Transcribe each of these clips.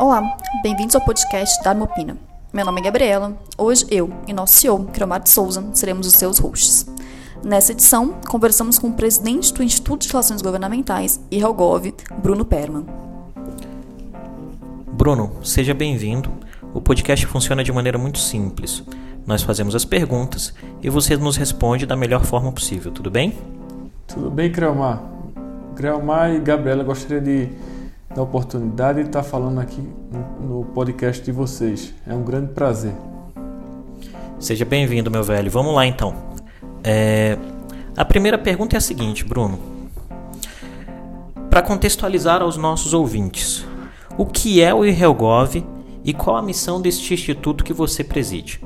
Olá, bem-vindos ao podcast Dharma Opina. Meu nome é Gabriela. Hoje eu e nosso CEO, Cromar de Souza, seremos os seus hosts. Nessa edição, conversamos com o presidente do Instituto de Relações Governamentais, IRELGOV, Bruno Perman. Bruno, seja bem-vindo. O podcast funciona de maneira muito simples. Nós fazemos as perguntas e você nos responde da melhor forma possível, tudo bem? Tudo bem, Creomar. Creomar e Gabriela, gostaria de dar oportunidade de estar falando aqui no podcast de vocês. É um grande prazer. Seja bem-vindo, meu velho. Vamos lá então. É... A primeira pergunta é a seguinte, Bruno. Para contextualizar aos nossos ouvintes, o que é o IRELGOV e qual a missão deste instituto que você preside?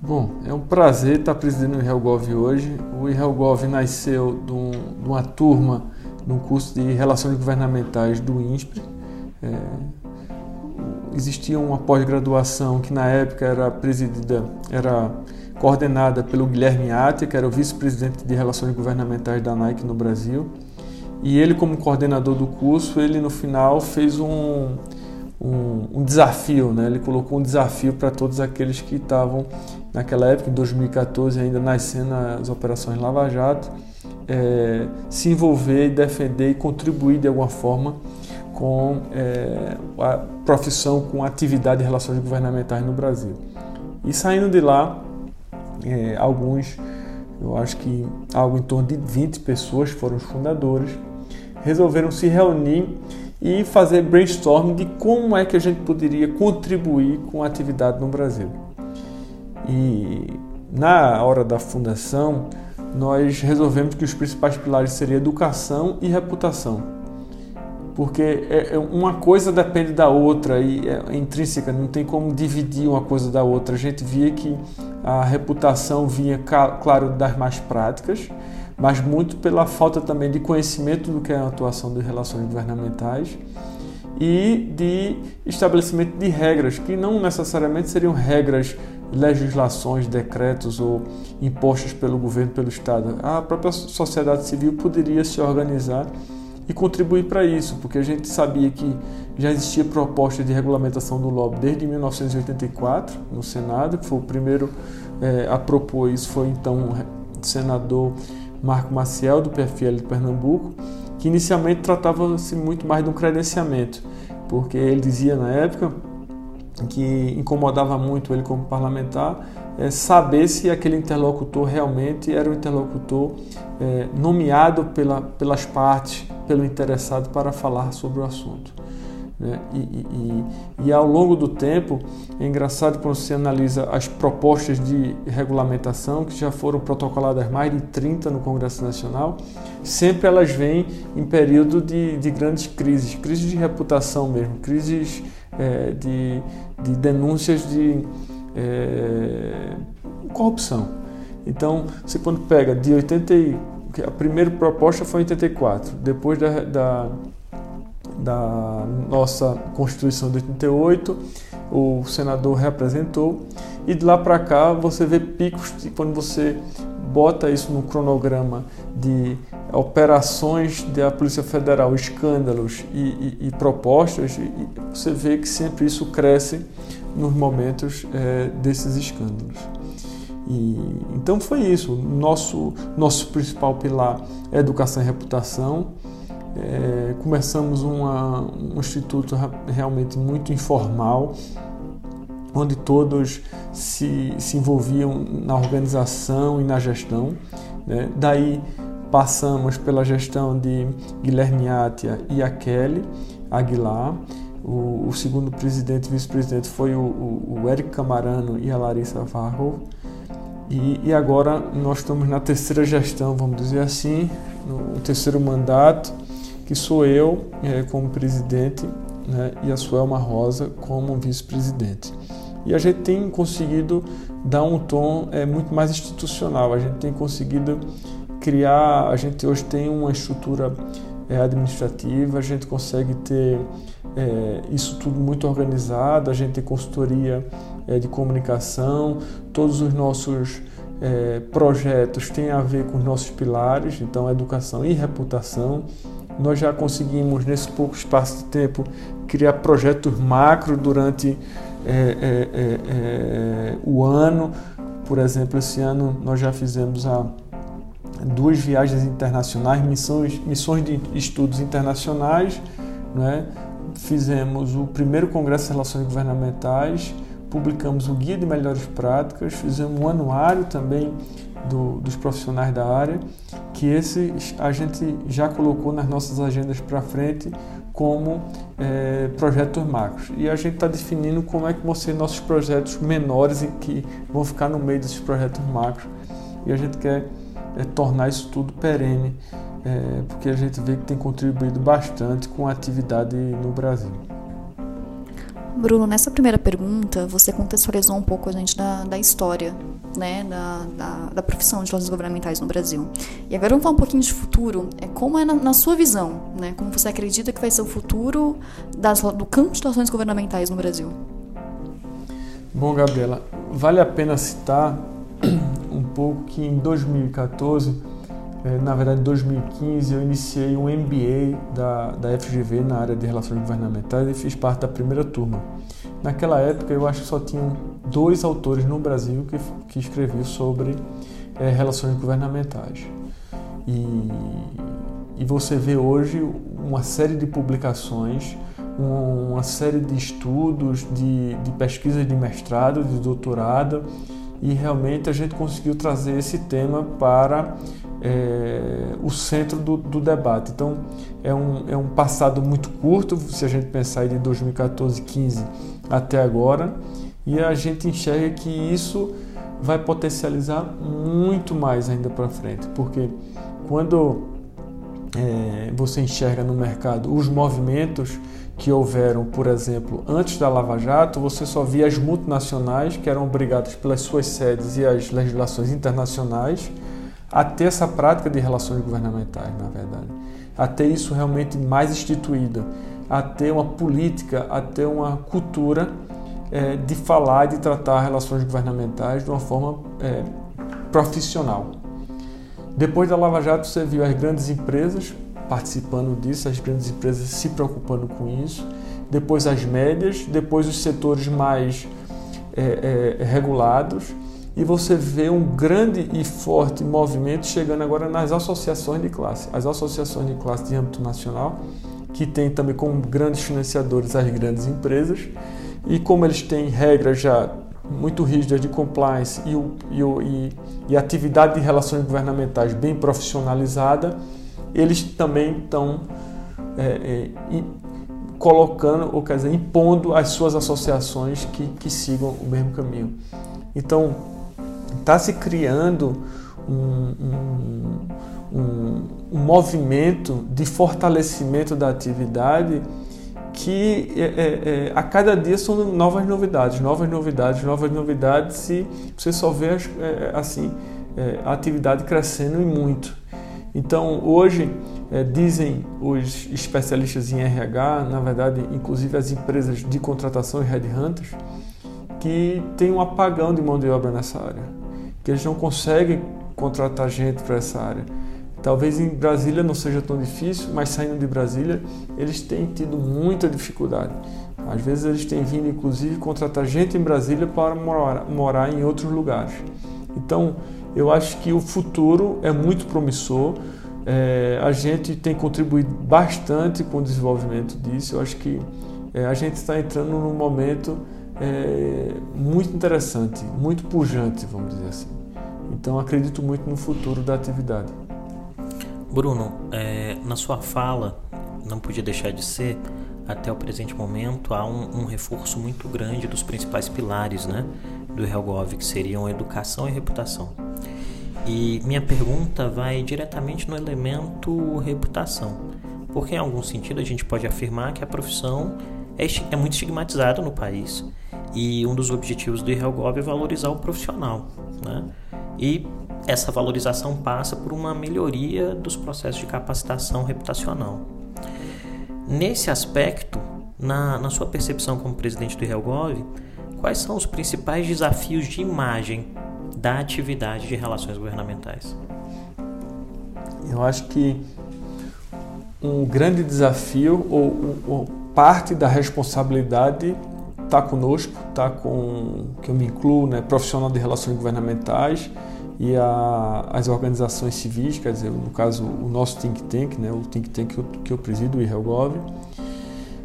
Bom, é um prazer estar presidindo o IRELGOV hoje. O IRELGOV nasceu de, um, de uma turma num curso de Relações Governamentais do INSPRE. É, existia uma pós-graduação que na época era presidida, era coordenada pelo Guilherme Atia, que era o vice-presidente de Relações Governamentais da Nike no Brasil. E ele, como coordenador do curso, ele no final fez um, um, um desafio, né? ele colocou um desafio para todos aqueles que estavam naquela época, em 2014, ainda nascendo as operações Lava Jato, é, se envolver, defender e contribuir de alguma forma com é, a profissão, com a atividade de relações governamentais no Brasil. E saindo de lá, é, alguns, eu acho que algo em torno de 20 pessoas foram os fundadores, resolveram se reunir e fazer brainstorming de como é que a gente poderia contribuir com a atividade no Brasil. E na hora da fundação, nós resolvemos que os principais pilares seriam educação e reputação. Porque é, é, uma coisa depende da outra e é intrínseca, não tem como dividir uma coisa da outra. A gente via que a reputação vinha, claro, das mais práticas, mas muito pela falta também de conhecimento do que é a atuação de relações governamentais e de estabelecimento de regras, que não necessariamente seriam regras legislações, decretos ou impostos pelo governo, pelo Estado. A própria sociedade civil poderia se organizar e contribuir para isso, porque a gente sabia que já existia proposta de regulamentação do lobby desde 1984 no Senado, que foi o primeiro é, a propor isso, foi então o senador Marco Maciel, do PFL de Pernambuco, que inicialmente tratava-se muito mais de um credenciamento, porque ele dizia na época que incomodava muito ele como parlamentar é saber se aquele interlocutor realmente era o interlocutor é, nomeado pela, pelas partes, pelo interessado para falar sobre o assunto. Né? E, e, e, ao longo do tempo, é engraçado quando você analisa as propostas de regulamentação, que já foram protocoladas mais de 30 no Congresso Nacional, sempre elas vêm em período de, de grandes crises, crises de reputação mesmo, crises é, de, de, denúncias de é, corrupção. Então, você quando pega de 80, a primeira proposta foi em 84, depois da, da, da nossa Constituição de 88, o senador representou, e de lá para cá você vê picos de quando você bota isso no cronograma de operações da Polícia Federal, escândalos e, e, e propostas, e você vê que sempre isso cresce nos momentos é, desses escândalos. E, então foi isso. Nosso, nosso principal pilar é educação e reputação. É, começamos uma, um instituto realmente muito informal, onde todos se, se envolviam na organização e na gestão. Né? Daí passamos pela gestão de Guilherme Atia e a Kelly Aguilar. O, o segundo presidente e vice-presidente foi o, o, o, Eric Camarano e a Larissa Varro. E, e, agora nós estamos na terceira gestão, vamos dizer assim, no terceiro mandato, que sou eu é, como presidente né, e a Suelma Rosa como vice-presidente. E a gente tem conseguido dar um tom é, muito mais institucional, a gente tem conseguido criar, a gente hoje tem uma estrutura é, administrativa, a gente consegue ter é, isso tudo muito organizado, a gente tem consultoria é, de comunicação, todos os nossos projetos têm a ver com os nossos pilares, então educação e reputação. Nós já conseguimos, nesse pouco espaço de tempo, criar projetos macro durante o ano. Por exemplo, esse ano nós já fizemos a, duas viagens internacionais, missões, missões de estudos internacionais. Né? Fizemos o primeiro Congresso de Relações Governamentais, publicamos o Guia de Melhores Práticas, fizemos um anuário também do, dos profissionais da área, que esse a gente já colocou nas nossas agendas para frente como é, projetos macros. E a gente está definindo como é que vão ser nossos projetos menores e que vão ficar no meio desses projetos macros. E a gente quer é, tornar isso tudo perene, é, porque a gente vê que tem contribuído bastante com a atividade no Brasil. Bruno, nessa primeira pergunta, você contextualizou um pouco a gente da, da história né, da, da, da, profissão de relações governamentais no Brasil. E agora vamos falar um pouquinho de futuro. É como é na, na sua visão, né, como você acredita que vai ser o futuro das, do campo de relações governamentais no Brasil? Bom, Gabriela, vale a pena citar pouco que em 2014, eh, na verdade em 2015, eu iniciei um MBA da, da FGV na área de relações governamentais e fiz parte da primeira turma. Naquela época, eu acho que só tinham dois autores no Brasil que, que escreviam sobre é, relações governamentais. E, e você vê hoje uma série de publicações, uma série de estudos, de, de pesquisas de mestrado, de doutorado, e realmente a gente conseguiu trazer esse tema para é, o centro do, do, debate. Então, é um, é um passado muito curto, se a gente pensar de 2014, 15 até agora, e a gente enxerga que isso vai potencializar muito mais ainda para frente, porque quando é, você enxerga no mercado os movimentos que houveram, por exemplo, antes da Lava Jato, você só via as multinacionais que eram obrigadas pelas suas sedes e as legislações internacionais a ter essa prática de relações governamentais, na verdade, a ter isso realmente mais instituída, a ter uma política, a ter uma cultura é, de falar e de tratar relações governamentais de uma forma é, profissional. Depois da Lava Jato, você viu as grandes empresas participando disso, as grandes empresas se preocupando com isso, depois as médias, depois os setores mais é, é, regulados, e você vê um grande e forte movimento chegando agora nas associações de classe. As associações de classe de âmbito nacional, que tem também como grandes financiadores as grandes empresas, e como eles têm regras já muito rígidas de compliance e, e, e, e atividade de relações governamentais bem profissionalizada, eles também estão é, é, colocando, ou quer dizer, impondo as suas associações que, que sigam o mesmo caminho. Então, está se criando um, um, um, um, movimento de fortalecimento da atividade que é, é, é, a cada dia são novas novidades, novas novidades, novas novidades e você só vê é, assim é, a atividade crescendo e muito. Então hoje dizem os especialistas em RH, na verdade, inclusive as empresas de contratação e headhunters, que tem um apagão de mão de obra nessa área que eles não conseguem contratar gente para essa área. Talvez em Brasília não seja tão difícil, mas saindo de Brasília, eles têm tido muita dificuldade. Às vezes eles têm vindo, inclusive, contratar gente em Brasília para morar, morar em outros lugares. Então, eu acho que o futuro é muito promissor. É, a gente tem contribuído bastante com o desenvolvimento disso. Eu acho que é, a gente está entrando num momento é, muito interessante, muito pujante, vamos dizer assim. Então acredito muito no futuro da atividade. Bruno, é, na sua fala, não podia deixar de ser, até o presente momento, há um, um reforço muito grande dos principais pilares né, do Helgov, que seriam educação e reputação. E minha pergunta vai diretamente no elemento reputação, porque em algum sentido a gente pode afirmar que a profissão é, é muito estigmatizada no país e um dos objetivos do IRELGOV é valorizar o profissional. Né? E essa valorização passa por uma melhoria dos processos de capacitação reputacional. Nesse aspecto, na, na sua percepção como presidente do IRELGOV, quais são os principais desafios de imagem da atividade de relações governamentais? Eu acho que um grande desafio, ou, ou parte da responsabilidade está conosco, está com que eu me incluo, né, profissional de relações governamentais e a, as organizações civis, quer dizer, no caso o nosso think tank, né, o think tank que eu, que eu presido, o IRELGOV.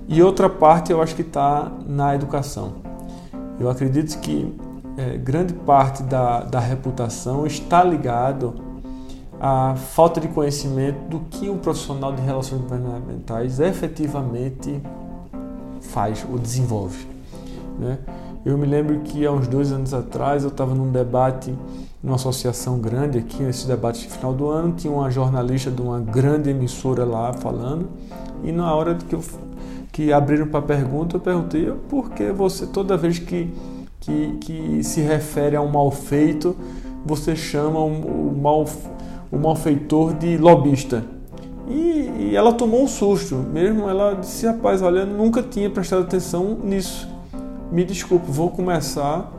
E outra parte eu acho que está na educação. Eu acredito que é, grande parte da, da reputação está ligado à falta de conhecimento do que um profissional de relações governamentais efetivamente faz ou desenvolve. Né? Eu me lembro que há uns dois anos atrás eu estava num debate numa associação grande aqui, nesse debate de final do ano, tinha uma jornalista de uma grande emissora lá falando, e na hora que, eu, que abriram para pergunta, eu perguntei por que você, toda vez que, que, que se refere a um mal feito, você chama o, o, mal, o malfeitor de lobista. E, e ela tomou um susto, mesmo ela disse, rapaz, olha, nunca tinha prestado atenção nisso me desculpe, vou começar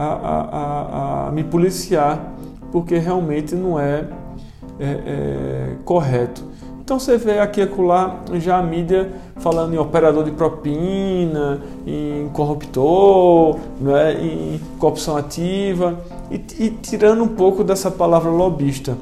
a, a, a, a me policiar, porque realmente não é, é, é, correto. Então você vê aqui e acolá já a mídia falando em operador de propina, em corruptor, né, em corrupção ativa, e, e tirando um pouco dessa palavra lobista.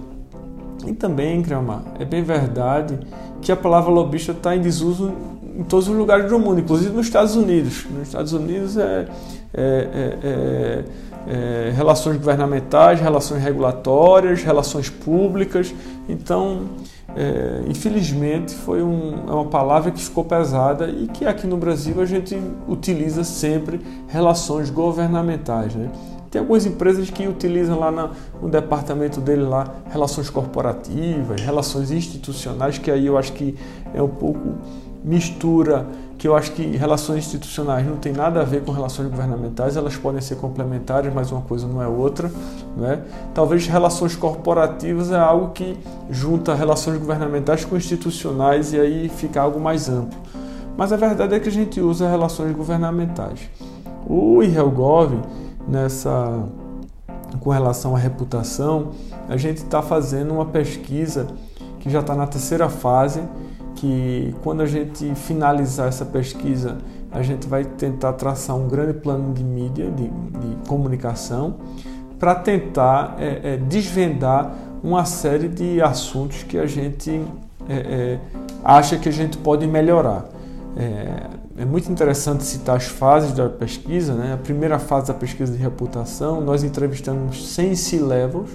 E também, Crama, é bem verdade que a palavra lobista está em desuso em todos os lugares do mundo, inclusive nos Estados Unidos. Nos Estados Unidos é, é, é, é, é relações governamentais, relações regulatórias, relações públicas. Então, é, infelizmente, foi um, é uma palavra que ficou pesada e que aqui no Brasil a gente utiliza sempre relações governamentais. Né? Tem algumas empresas que utilizam lá na, no departamento dele lá relações corporativas, relações institucionais, que aí eu acho que é um pouco mistura que eu acho que relações institucionais não tem nada a ver com relações governamentais, elas podem ser complementares, mas uma coisa não é outra. Né? Talvez relações corporativas é algo que junta relações governamentais com institucionais e aí fica algo mais amplo. Mas a verdade é que a gente usa relações governamentais. O IRELGOV, nessa, com relação à reputação, a gente está fazendo uma pesquisa que já está na terceira fase, que quando a gente finalizar essa pesquisa, a gente vai tentar traçar um grande plano de mídia, de, de comunicação, para tentar é, é, desvendar uma série de assuntos que a gente é, é acha que a gente pode melhorar. É, é, muito interessante citar as fases da pesquisa. Né? A primeira fase da pesquisa de reputação, nós entrevistamos 100 C-levels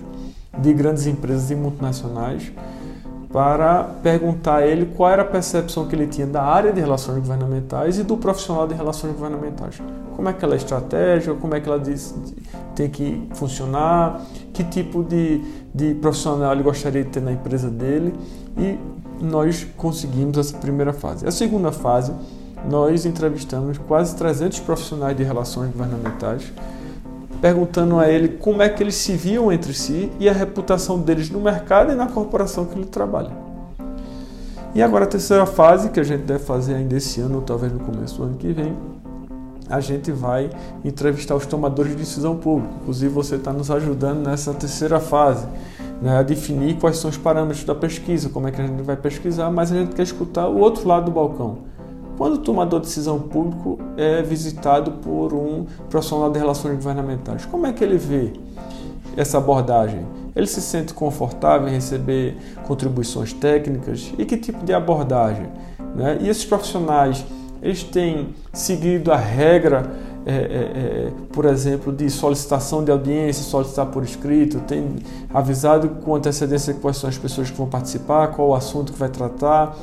de grandes empresas e multinacionais para perguntar a ele qual era a percepção que ele tinha da área de relações governamentais e do profissional de relações governamentais. Como é que ela é como é que ela diz, tem que funcionar, que tipo de, de profissional ele gostaria de ter na empresa dele e nós conseguimos essa primeira fase. A segunda fase, nós entrevistamos quase 300 profissionais de relações governamentais perguntando a ele como é que eles se viam entre si e a reputação deles no mercado e na corporação que ele trabalha. E agora a terceira fase, que a gente deve fazer ainda esse ano, ou talvez no começo do ano que vem, a gente vai entrevistar os tomadores de decisão pública. Inclusive, você está nos ajudando nessa terceira fase, né, a definir quais são os parâmetros da pesquisa, como é que a gente vai pesquisar, mas a gente quer escutar o outro lado do balcão quando o tomador de decisão público é visitado por um profissional de relações governamentais, como é que ele vê essa abordagem? Ele se sente confortável em receber contribuições técnicas? E que tipo de abordagem? Né? E esses profissionais, eles têm seguido a regra, é, é, é, por exemplo, de solicitação de audiência, solicitar por escrito, tem avisado com antecedência quais são as pessoas que vão participar, qual o assunto que vai tratar,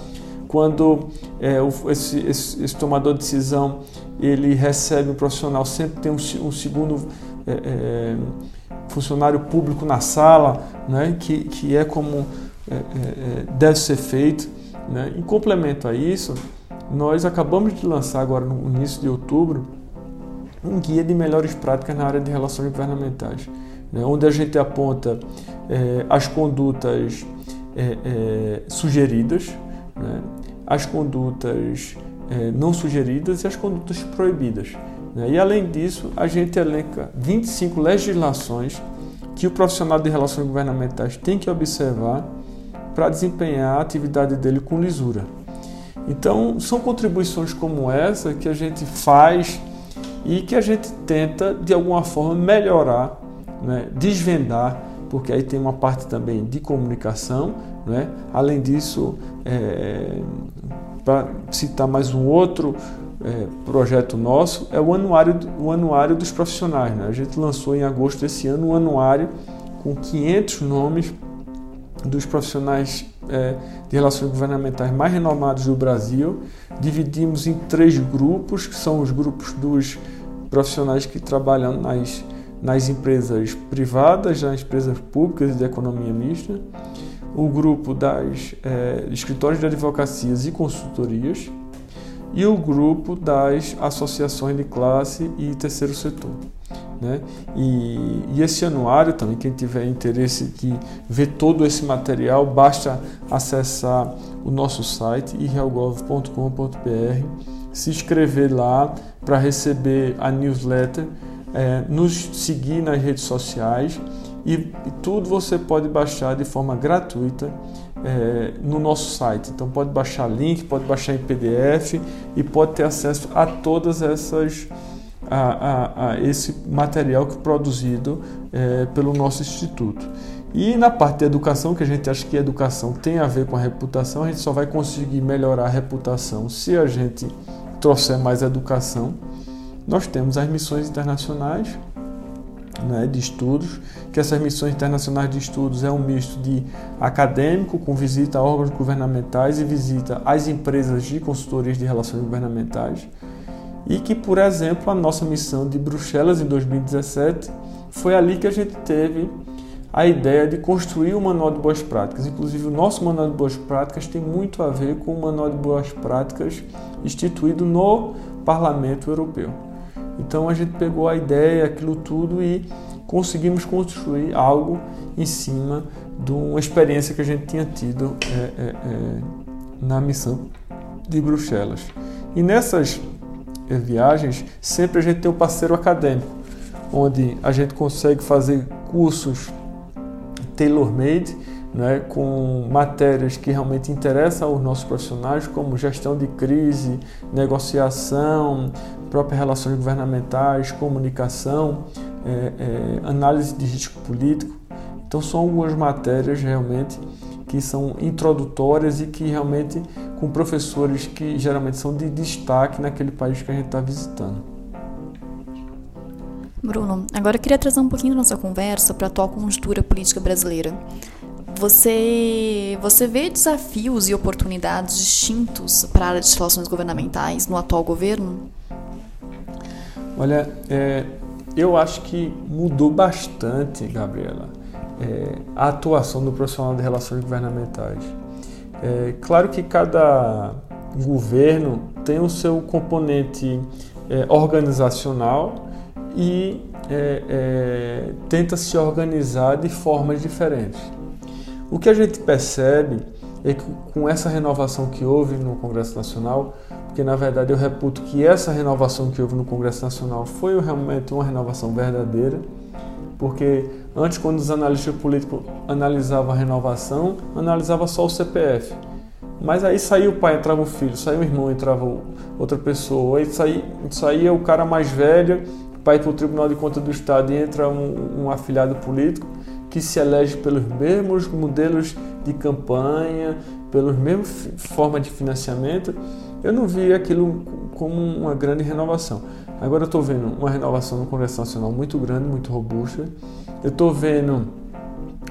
quando é, esse, esse, esse, tomador de decisão ele recebe um profissional, sempre tem um, um segundo é, é, funcionário público na sala, né, que, que é como é, é, deve ser feito. Né. Em complemento a isso, nós acabamos de lançar agora no início de outubro um guia de melhores práticas na área de relações governamentais, né, onde a gente aponta as condutas sugeridas, né, as condutas é, não sugeridas e as condutas proibidas. Né? E além disso, a gente elenca 25 legislações que o profissional de relações governamentais tem que observar para desempenhar a atividade dele com lisura. Então, são contribuições como essa que a gente faz e que a gente tenta, de alguma forma, melhorar, né? desvendar, porque aí tem uma parte também de comunicação. Né? Além disso, é, para citar mais um outro é, projeto nosso, é o anuário, o anuário dos profissionais. Né? A gente lançou em agosto desse ano um anuário com 500 nomes dos profissionais é, de relações governamentais mais renomados do Brasil. Dividimos em três grupos, que são os grupos dos profissionais que trabalham nas, nas empresas privadas, nas empresas públicas de economia mista, o grupo das é, escritórios de advocacias e consultorias e o grupo das associações de classe e terceiro setor. Né? E, e, esse anuário também, quem tiver interesse de ver todo esse material, basta acessar o nosso site irrealgov.com.br, se inscrever lá para receber a newsletter, é, nos seguir nas redes sociais e, e, tudo você pode baixar de forma gratuita é, no nosso site. Então pode baixar link, pode baixar em PDF e pode ter acesso a todas essas a, a, a esse material que é produzido é, pelo nosso instituto. E na parte de educação, que a gente acha que a educação tem a ver com a reputação, a gente só vai conseguir melhorar a reputação se a gente trouxer mais educação. Nós temos as missões internacionais né, de estudos, que essas missões internacionais de estudos é um misto de acadêmico com visita a órgãos governamentais e visita às empresas de consultorias de relações governamentais e que, por exemplo, a nossa missão de Bruxelas em 2017 foi ali que a gente teve a ideia de construir o Manual de Boas Práticas. Inclusive, o nosso Manual de Boas Práticas tem muito a ver com o Manual de Boas Práticas instituído no Parlamento Europeu. Então, a gente pegou a ideia, aquilo tudo e conseguimos construir algo em cima de uma experiência que a gente tinha tido é, é, é, na missão de Bruxelas. E nessas viagens, sempre a gente tem um parceiro acadêmico, onde a gente consegue fazer cursos tailor-made, né, com matérias que realmente interessam aos nossos profissionais, como gestão de crise, negociação, próprias relações governamentais, comunicação, é, é, análise de risco político. Então, são algumas matérias realmente que são introdutórias e que realmente com professores que geralmente são de destaque naquele país que a gente está visitando. Bruno, agora eu queria trazer um pouquinho da nossa conversa para a atual conjuntura política brasileira. Você, você vê desafios e oportunidades distintos para a área de relações governamentais no atual governo? Olha, é, eu acho que mudou bastante, Gabriela é, a atuação do profissional de relações governamentais. É, claro que cada governo tem o seu componente é, organizacional e é, é, tenta se organizar de formas diferentes. O que a gente percebe é que com essa renovação que houve no Congresso Nacional, porque na verdade eu reputo que essa renovação que houve no Congresso Nacional foi realmente uma renovação verdadeira, porque Antes, quando os analistas políticos analisavam a renovação, analisava só o CPF. Mas aí saía o pai, entrava o filho, saía o irmão, entrava outra pessoa, aí saía, saía o cara mais velho, ir para o Tribunal de Contas do Estado e entra um, um afiliado político que se elege pelos mesmos modelos de campanha, pelas mesmas formas de financiamento. Eu não vi aquilo como uma grande renovação. Agora eu estou vendo uma renovação no Congresso Nacional muito grande, muito robusta. Eu estou vendo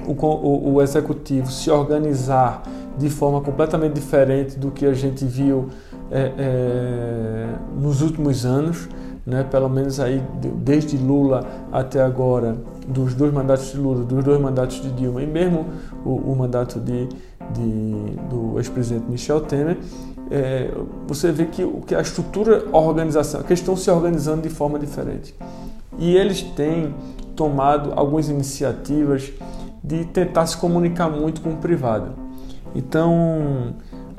o, o, o, executivo se organizar de forma completamente diferente do que a gente viu é, é, nos últimos anos, né? pelo menos aí desde Lula até agora, dos dois mandatos de Lula, dos dois mandatos de Dilma e mesmo o, o mandato de, de do ex-presidente Michel Temer, é, você vê que, que a estrutura organização, que estão se organizando de forma diferente. E eles têm tomado algumas iniciativas de tentar se comunicar muito com o privado. Então,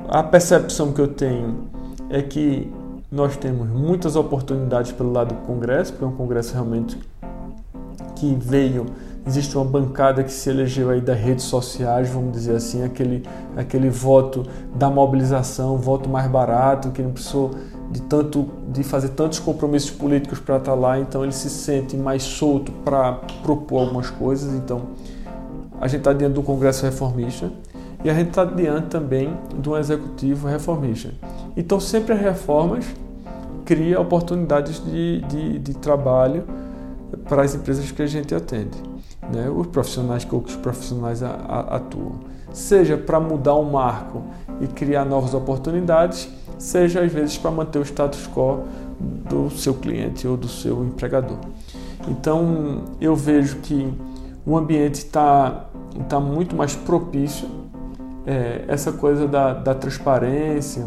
a percepção que eu tenho é que nós temos muitas oportunidades pelo lado do Congresso, porque é um Congresso realmente que veio existe uma bancada que se elegeu aí das redes sociais, vamos dizer assim, aquele, aquele voto da mobilização, voto mais barato, que não precisou de tanto de fazer tantos compromissos políticos para estar tá lá, então ele se sente mais solto para propor algumas coisas. Então a gente está diante do Congresso reformista e a gente está diante também de um executivo reformista. Então sempre as reformas cria oportunidades de, de, de trabalho para as empresas que a gente atende, né? os profissionais que outros profissionais atuam, seja para mudar um marco e criar novas oportunidades, seja às vezes para manter o status quo do seu cliente ou do seu empregador. Então eu vejo que o ambiente está tá muito mais propício, é, essa coisa da, da transparência,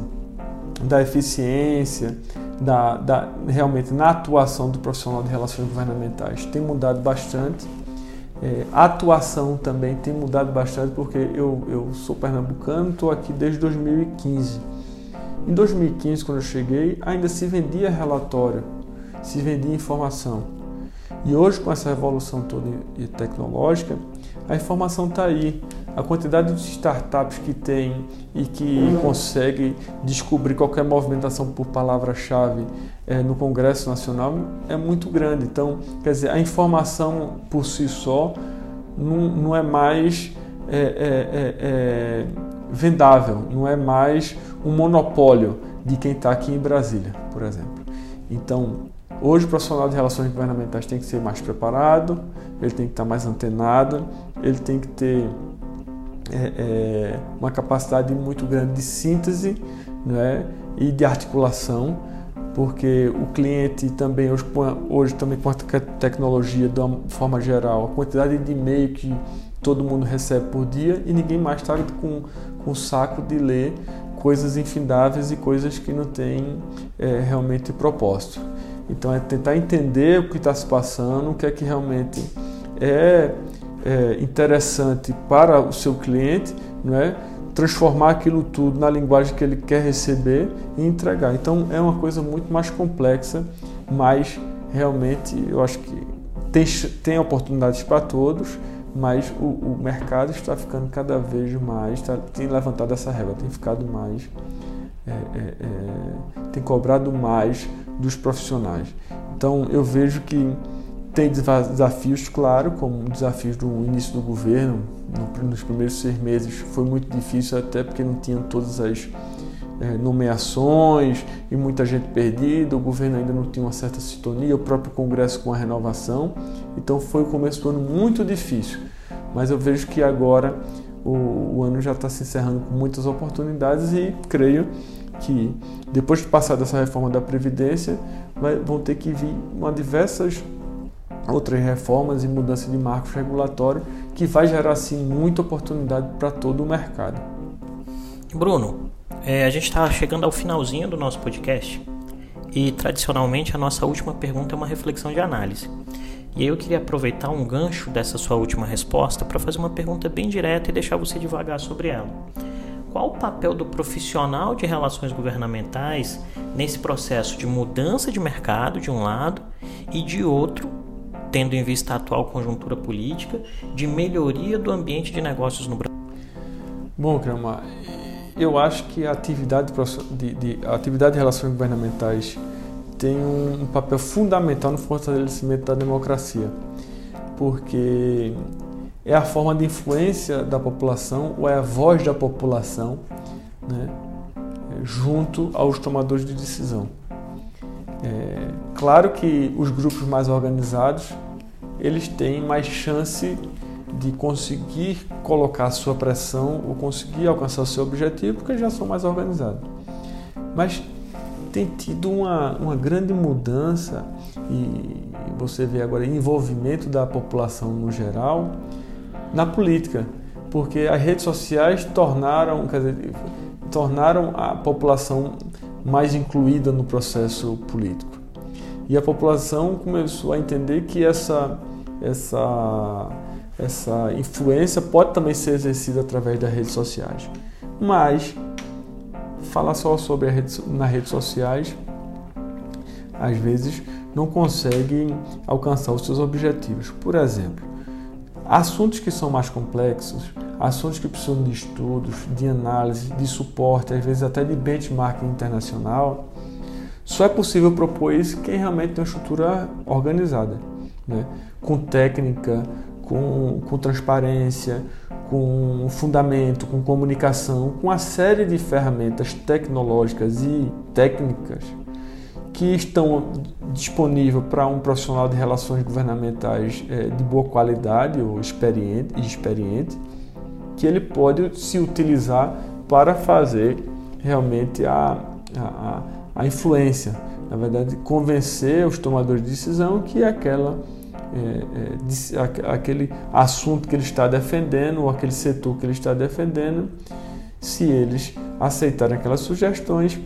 da eficiência, da, da, realmente na atuação do profissional de relações governamentais tem mudado bastante. É, a atuação também tem mudado bastante porque eu, eu sou pernambucano, estou aqui desde 2015. Em 2015, quando eu cheguei, ainda se vendia relatório, se vendia informação. E hoje, com essa revolução toda tecnológica, a informação está aí. A quantidade de startups que tem e que consegue descobrir qualquer movimentação por palavra-chave é, no Congresso Nacional é muito grande. Então, quer dizer, a informação por si só não, não é mais é, é, vendável, não é mais um monopólio de quem está aqui em Brasília, por exemplo. Então, Hoje o profissional de relações governamentais tem que ser mais preparado, ele tem que estar mais antenado, ele tem que ter é, é, uma capacidade muito grande de síntese né, e de articulação, porque o cliente também, hoje, hoje também com a tecnologia de uma forma geral, a quantidade de e-mail que todo mundo recebe por dia e ninguém mais está com, com o saco de ler coisas infindáveis e coisas que não têm é, realmente propósito. Então é tentar entender o que está se passando, o que é que realmente é, é interessante para o seu cliente, não é? transformar aquilo tudo na linguagem que ele quer receber e entregar. Então é uma coisa muito mais complexa, mas realmente eu acho que tem, tem oportunidades para todos, mas o, o mercado está ficando cada vez mais, tá, tem levantado essa régua, tem ficado mais, é, é, é, tem cobrado mais dos profissionais. Então eu vejo que tem desafios, claro, como desafios do início do governo. Nos primeiros seis meses foi muito difícil, até porque não tinha todas as é, nomeações e muita gente perdida. O governo ainda não tinha uma certa sintonia, o próprio Congresso com a renovação. Então foi o começo do ano muito difícil. Mas eu vejo que agora o, o ano já está se encerrando com muitas oportunidades e creio que depois de passar dessa reforma da Previdência, vai, vão ter que vir uma diversas outras reformas e mudança de marcos regulatórios que vai gerar assim muita oportunidade para todo o mercado. Bruno, é, a gente está chegando ao finalzinho do nosso podcast e tradicionalmente a nossa última pergunta é uma reflexão de análise. E aí eu queria aproveitar um gancho dessa sua última resposta para fazer uma pergunta bem direta e deixar você devagar sobre ela qual o papel do profissional de relações governamentais nesse processo de mudança de mercado, de um lado, e de outro, tendo em vista a atual conjuntura política, de melhoria do ambiente de negócios no Brasil? Bom, Crama, eu acho que a atividade de, de, a atividade de relações governamentais tem um, um papel fundamental no fortalecimento da democracia, porque é a forma de influência da população ou é a voz da população né, junto aos tomadores de decisão. É, claro que os grupos mais organizados eles têm mais chance de conseguir colocar sua pressão ou conseguir alcançar seu objetivo porque já são mais organizados. Mas tem tido uma, uma grande mudança e você vê agora envolvimento da população no geral na política, porque as redes sociais tornaram, quer dizer, tornaram a população mais incluída no processo político. E a população começou a entender que essa, essa, essa influência pode também ser exercida através das redes sociais. Mas falar só sobre rede, nas redes sociais às vezes não consegue alcançar os seus objetivos. Por exemplo, assuntos que são mais complexos, assuntos que precisam de estudos, de análise, de suporte, às vezes até de benchmarking internacional, só é possível propor isso quem realmente tem uma estrutura organizada, né? com técnica, com, com transparência, com fundamento, com comunicação, com uma série de ferramentas tecnológicas e técnicas que estão disponíveis para um profissional de relações governamentais é, de boa qualidade ou experiente, experiente, que ele pode se utilizar para fazer realmente a, a, a influência, na verdade, convencer os tomadores de decisão que aquela é, é, aquele assunto que ele está defendendo ou aquele setor que ele está defendendo, se eles aceitarem aquelas sugestões,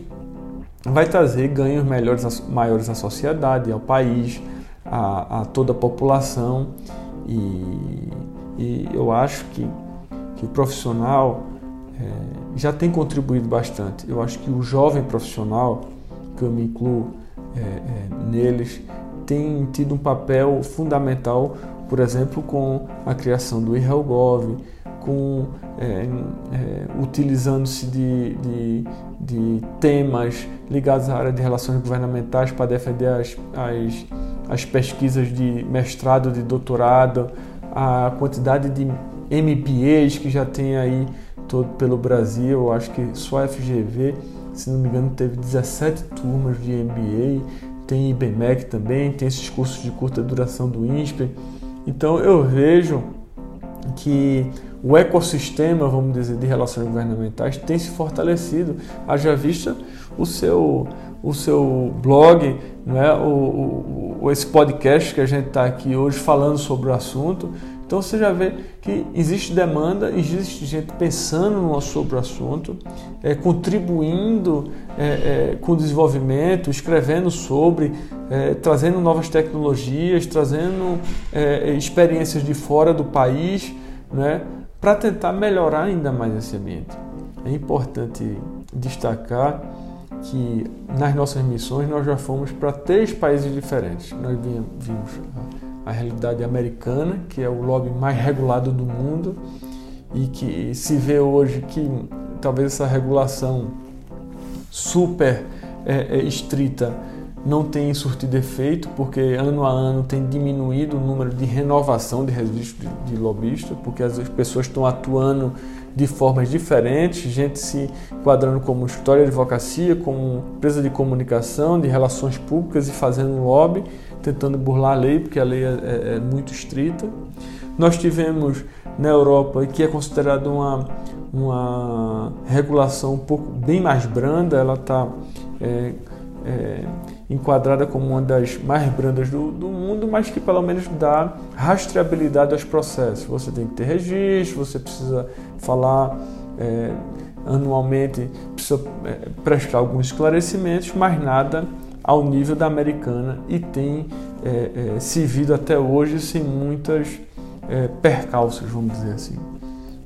vai trazer ganhos melhores, maiores à sociedade, ao país, a, a toda a população. E, e, eu acho que, que o profissional é, já tem contribuído bastante. Eu acho que o jovem profissional, que eu me incluo é, é, neles, tem tido um papel fundamental, por exemplo, com a criação do IRELGOV, com é, é, utilizando-se de, de, de, temas ligados à área de relações governamentais para defender as, as, as pesquisas de mestrado, de doutorado, a quantidade de MBAs que já tem aí todo pelo Brasil, acho que só a FGV, se não me engano, teve 17 turmas de MBA, tem IBMEC também, tem esses cursos de curta duração do INSPE. Então eu vejo que o ecossistema, vamos dizer, de relações governamentais tem se fortalecido. Haja vista o seu, o seu blog, né? o, o, esse podcast que a gente está aqui hoje falando sobre o assunto. Então você já vê que existe demanda, existe gente pensando sobre o assunto, é, contribuindo é, é, com o desenvolvimento, escrevendo sobre, é, trazendo novas tecnologias, trazendo é, experiências de fora do país, né? para tentar melhorar ainda mais esse ambiente. É importante destacar que nas nossas missões nós já fomos para três países diferentes. Nós vimos a realidade americana, que é o lobby mais regulado do mundo e que se vê hoje que talvez essa regulação super é, é, estrita não tem surtido efeito, porque ano a ano tem diminuído o número de renovação de registro de, de lobista, porque as pessoas estão atuando de formas diferentes, gente se enquadrando como história de advocacia, como empresa de comunicação, de relações públicas e fazendo lobby, tentando burlar a lei, porque a lei é, é, é muito estrita. Nós tivemos na Europa, que é considerada uma, uma regulação um pouco bem mais branda, ela está é, é, enquadrada como uma das mais brandas do, do, mundo, mas que pelo menos dá rastreabilidade aos processos. Você tem que ter registro, você precisa falar é, anualmente, precisa é, prestar alguns esclarecimentos, mas nada ao nível da americana e tem é, é servido até hoje sem muitas é, percalços, vamos dizer assim.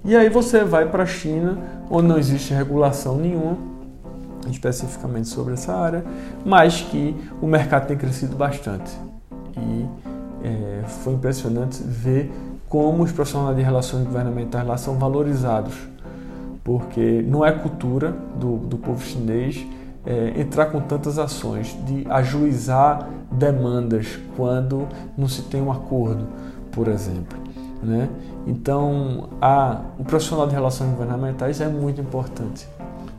E aí você vai para a China, onde não existe regulação nenhuma, especificamente sobre essa área, mas que o mercado tem crescido bastante. E é, foi impressionante ver como os profissionais de relações governamentais lá são valorizados, porque não é cultura do, do povo chinês é, entrar com tantas ações de ajuizar demandas quando não se tem um acordo, por exemplo. Né? Então, a, o profissional de relações governamentais é muito importante.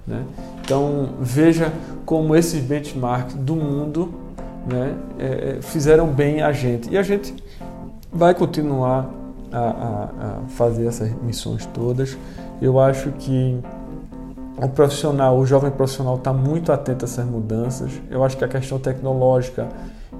Né? Então veja como esses benchmarks do mundo né, é, é, fizeram bem a gente. E a gente vai continuar a, a, a fazer essas missões todas. Eu acho que o profissional, o jovem profissional está muito atento a essas mudanças. Eu acho que a questão tecnológica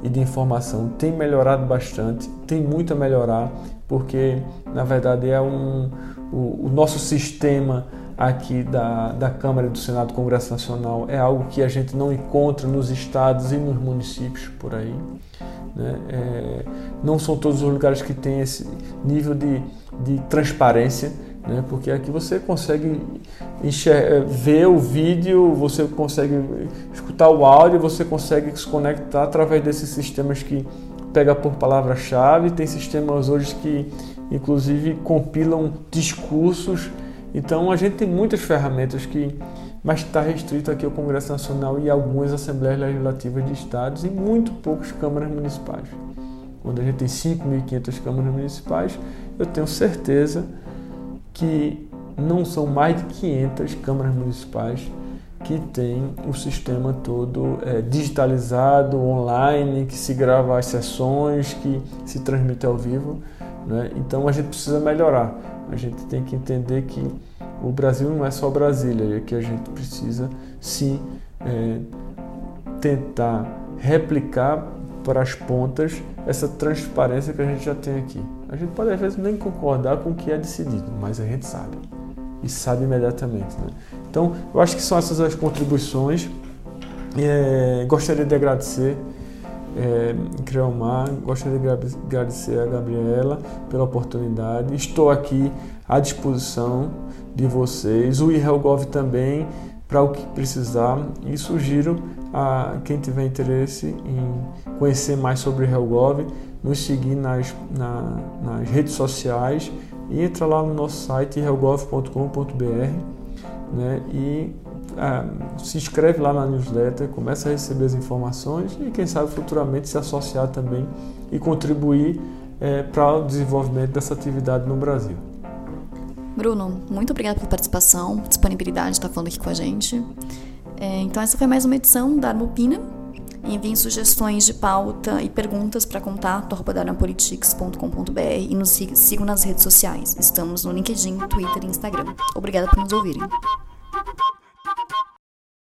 e de informação tem melhorado bastante, tem muito a melhorar, porque na verdade é um, o, o nosso sistema aqui da, da Câmara do Senado do Congresso Nacional é algo que a gente não encontra nos estados e nos municípios por aí. Né? É, não são todos os lugares que têm esse nível de, de transparência, né? porque aqui você consegue enxergar, ver o vídeo, você consegue escutar o áudio, você consegue se conectar através desses sistemas que pega por palavra-chave. Tem sistemas hoje que inclusive compilam discursos. Então a gente tem muitas ferramentas que mas está restrito aqui ao Congresso Nacional e algumas Assembleias Legislativas de Estados e muito poucas câmaras municipais. Quando a gente tem 5.500 câmaras municipais, eu tenho certeza que não são mais de 500 câmaras municipais que tem o sistema todo é, digitalizado, online, que se grava as sessões, que se transmite ao vivo. Né? Então a gente precisa melhorar. A gente tem que entender que o Brasil não é só Brasília, e que a gente precisa sim é, tentar replicar para as pontas essa transparência que a gente já tem aqui. A gente pode às vezes nem concordar com o que é decidido, mas a gente sabe e sabe imediatamente. Né? Então, eu acho que são essas as contribuições. É, gostaria de agradecer é, Creomar, gostaria de agradecer a Gabriela pela oportunidade. Estou aqui à disposição de vocês, o IRELGOV também, para o que precisar. E sugiro a quem tiver interesse em conhecer mais sobre o IRELGOV, nos seguir nas, na, nas redes sociais e entra lá no nosso site irelgov.com.br né, e ah, se inscreve lá na newsletter, começa a receber as informações e quem sabe futuramente se associar também e contribuir é, para o desenvolvimento dessa atividade no Brasil. Bruno, muito obrigada pela participação, disponibilidade de estar falando aqui com a gente. É, então essa foi mais uma edição da Armopina. Enviem sugestões de pauta e perguntas para contato.politics.com.br e nos sigam nas redes sociais. Estamos no LinkedIn, Twitter e Instagram. Obrigada por nos ouvirem.